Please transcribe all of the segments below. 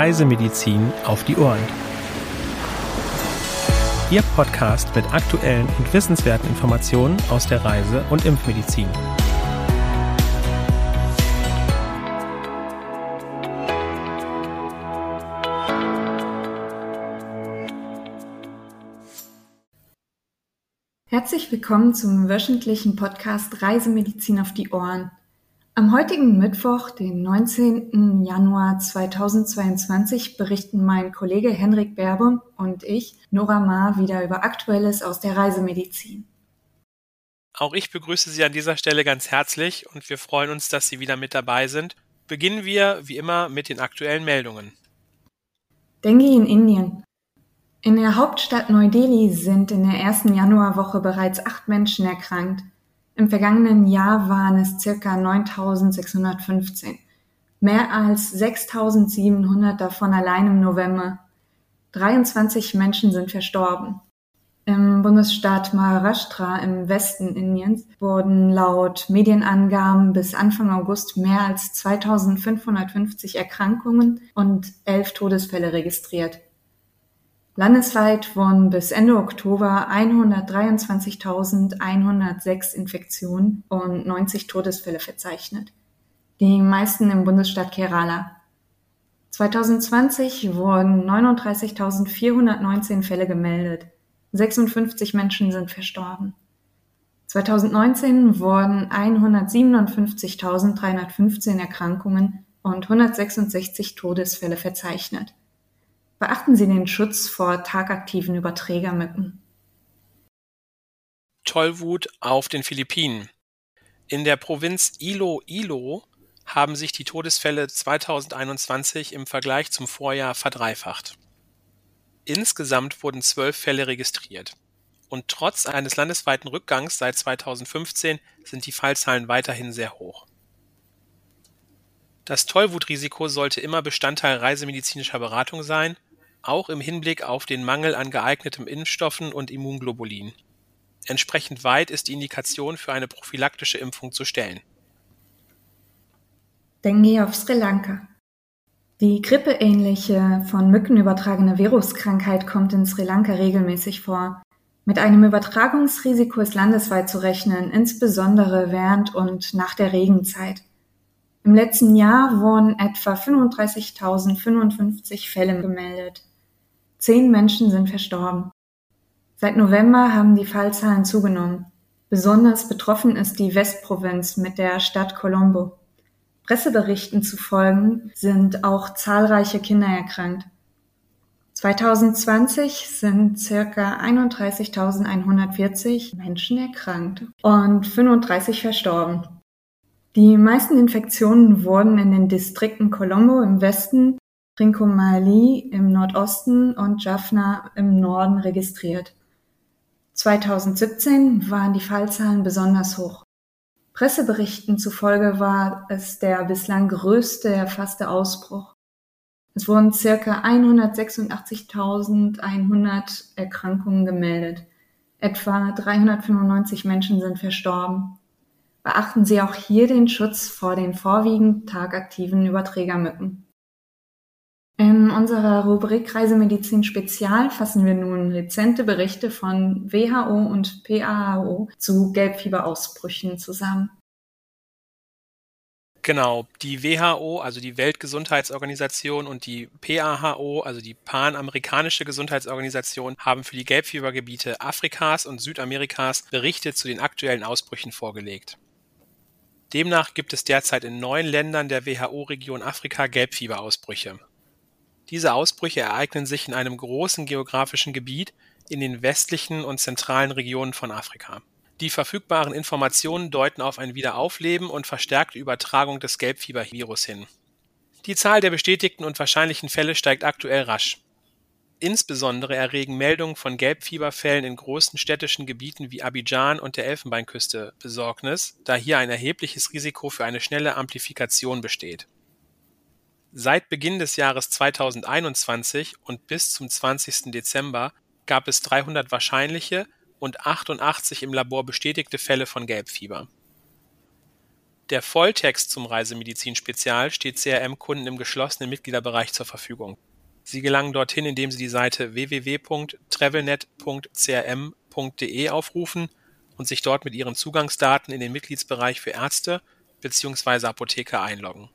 Reisemedizin auf die Ohren. Ihr Podcast mit aktuellen und wissenswerten Informationen aus der Reise- und Impfmedizin. Herzlich willkommen zum wöchentlichen Podcast Reisemedizin auf die Ohren. Am heutigen Mittwoch, den 19. Januar 2022, berichten mein Kollege Henrik Berbe und ich, Nora Maar, wieder über Aktuelles aus der Reisemedizin. Auch ich begrüße Sie an dieser Stelle ganz herzlich und wir freuen uns, dass Sie wieder mit dabei sind. Beginnen wir wie immer mit den aktuellen Meldungen. Dengue in Indien. In der Hauptstadt Neu-Delhi sind in der ersten Januarwoche bereits acht Menschen erkrankt. Im vergangenen Jahr waren es circa 9615. Mehr als 6700 davon allein im November. 23 Menschen sind verstorben. Im Bundesstaat Maharashtra im Westen Indiens wurden laut Medienangaben bis Anfang August mehr als 2550 Erkrankungen und elf Todesfälle registriert. Landesweit wurden bis Ende Oktober 123.106 Infektionen und 90 Todesfälle verzeichnet, die meisten im Bundesstaat Kerala. 2020 wurden 39.419 Fälle gemeldet, 56 Menschen sind verstorben. 2019 wurden 157.315 Erkrankungen und 166 Todesfälle verzeichnet. Beachten Sie den Schutz vor tagaktiven Überträgermücken. Tollwut auf den Philippinen. In der Provinz Iloilo haben sich die Todesfälle 2021 im Vergleich zum Vorjahr verdreifacht. Insgesamt wurden zwölf Fälle registriert. Und trotz eines landesweiten Rückgangs seit 2015 sind die Fallzahlen weiterhin sehr hoch. Das Tollwutrisiko sollte immer Bestandteil reisemedizinischer Beratung sein auch im Hinblick auf den Mangel an geeigneten Impfstoffen und Immunglobulin. Entsprechend weit ist die Indikation für eine prophylaktische Impfung zu stellen. Dengue auf Sri Lanka. Die grippeähnliche, von Mücken übertragene Viruskrankheit kommt in Sri Lanka regelmäßig vor. Mit einem Übertragungsrisiko ist landesweit zu rechnen, insbesondere während und nach der Regenzeit. Im letzten Jahr wurden etwa 35.055 Fälle gemeldet. Zehn Menschen sind verstorben. Seit November haben die Fallzahlen zugenommen. Besonders betroffen ist die Westprovinz mit der Stadt Colombo. Presseberichten zufolge sind auch zahlreiche Kinder erkrankt. 2020 sind circa 31.140 Menschen erkrankt und 35 verstorben. Die meisten Infektionen wurden in den Distrikten Colombo im Westen Trincomalee im Nordosten und Jaffna im Norden registriert. 2017 waren die Fallzahlen besonders hoch. Presseberichten zufolge war es der bislang größte erfasste Ausbruch. Es wurden circa 186.100 Erkrankungen gemeldet. Etwa 395 Menschen sind verstorben. Beachten Sie auch hier den Schutz vor den vorwiegend tagaktiven Überträgermücken. In unserer Rubrik Reisemedizin Spezial fassen wir nun rezente Berichte von WHO und PAHO zu Gelbfieberausbrüchen zusammen. Genau, die WHO, also die Weltgesundheitsorganisation und die PAHO, also die Panamerikanische Gesundheitsorganisation, haben für die Gelbfiebergebiete Afrikas und Südamerikas Berichte zu den aktuellen Ausbrüchen vorgelegt. Demnach gibt es derzeit in neun Ländern der WHO-Region Afrika Gelbfieberausbrüche. Diese Ausbrüche ereignen sich in einem großen geografischen Gebiet in den westlichen und zentralen Regionen von Afrika. Die verfügbaren Informationen deuten auf ein Wiederaufleben und verstärkte Übertragung des Gelbfiebervirus hin. Die Zahl der bestätigten und wahrscheinlichen Fälle steigt aktuell rasch. Insbesondere erregen Meldungen von Gelbfieberfällen in großen städtischen Gebieten wie Abidjan und der Elfenbeinküste Besorgnis, da hier ein erhebliches Risiko für eine schnelle Amplifikation besteht Seit Beginn des Jahres 2021 und bis zum 20. Dezember gab es 300 wahrscheinliche und 88 im Labor bestätigte Fälle von Gelbfieber. Der Volltext zum Reisemedizin-Spezial steht CRM-Kunden im geschlossenen Mitgliederbereich zur Verfügung. Sie gelangen dorthin, indem Sie die Seite www.travelnet.crm.de aufrufen und sich dort mit Ihren Zugangsdaten in den Mitgliedsbereich für Ärzte bzw. Apotheker einloggen.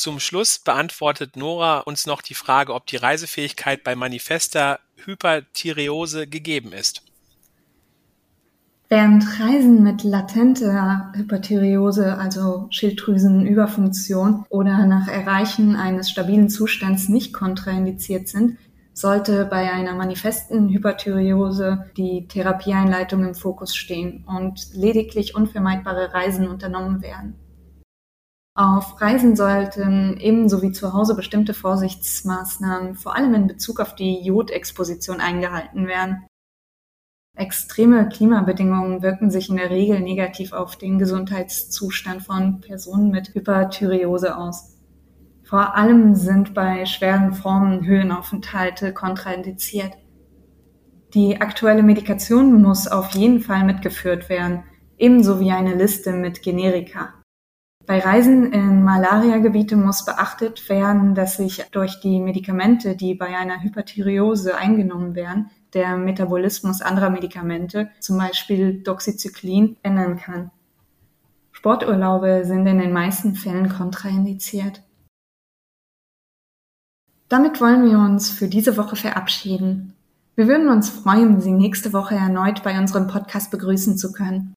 Zum Schluss beantwortet Nora uns noch die Frage, ob die Reisefähigkeit bei manifester Hyperthyreose gegeben ist. Während Reisen mit latenter Hyperthyreose, also Schilddrüsenüberfunktion oder nach Erreichen eines stabilen Zustands nicht kontraindiziert sind, sollte bei einer manifesten Hyperthyreose die Therapieeinleitung im Fokus stehen und lediglich unvermeidbare Reisen unternommen werden. Auf Reisen sollten ebenso wie zu Hause bestimmte Vorsichtsmaßnahmen, vor allem in Bezug auf die Jodexposition, eingehalten werden. Extreme Klimabedingungen wirken sich in der Regel negativ auf den Gesundheitszustand von Personen mit Hyperthyreose aus. Vor allem sind bei schweren Formen Höhenaufenthalte kontraindiziert. Die aktuelle Medikation muss auf jeden Fall mitgeführt werden, ebenso wie eine Liste mit Generika. Bei Reisen in Malariagebiete muss beachtet werden, dass sich durch die Medikamente, die bei einer Hyperthyreose eingenommen werden, der Metabolismus anderer Medikamente, zum Beispiel Doxycyclin, ändern kann. Sporturlaube sind in den meisten Fällen kontraindiziert. Damit wollen wir uns für diese Woche verabschieden. Wir würden uns freuen, Sie nächste Woche erneut bei unserem Podcast begrüßen zu können.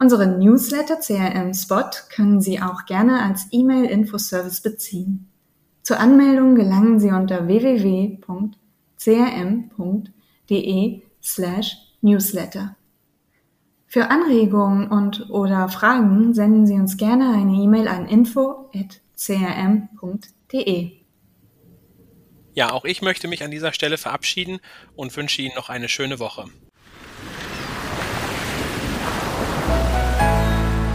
Unseren Newsletter CRM Spot können Sie auch gerne als E-Mail-Infoservice beziehen. Zur Anmeldung gelangen Sie unter www.crm.de slash newsletter. Für Anregungen und oder Fragen senden Sie uns gerne eine E-Mail an info.crm.de. Ja, auch ich möchte mich an dieser Stelle verabschieden und wünsche Ihnen noch eine schöne Woche.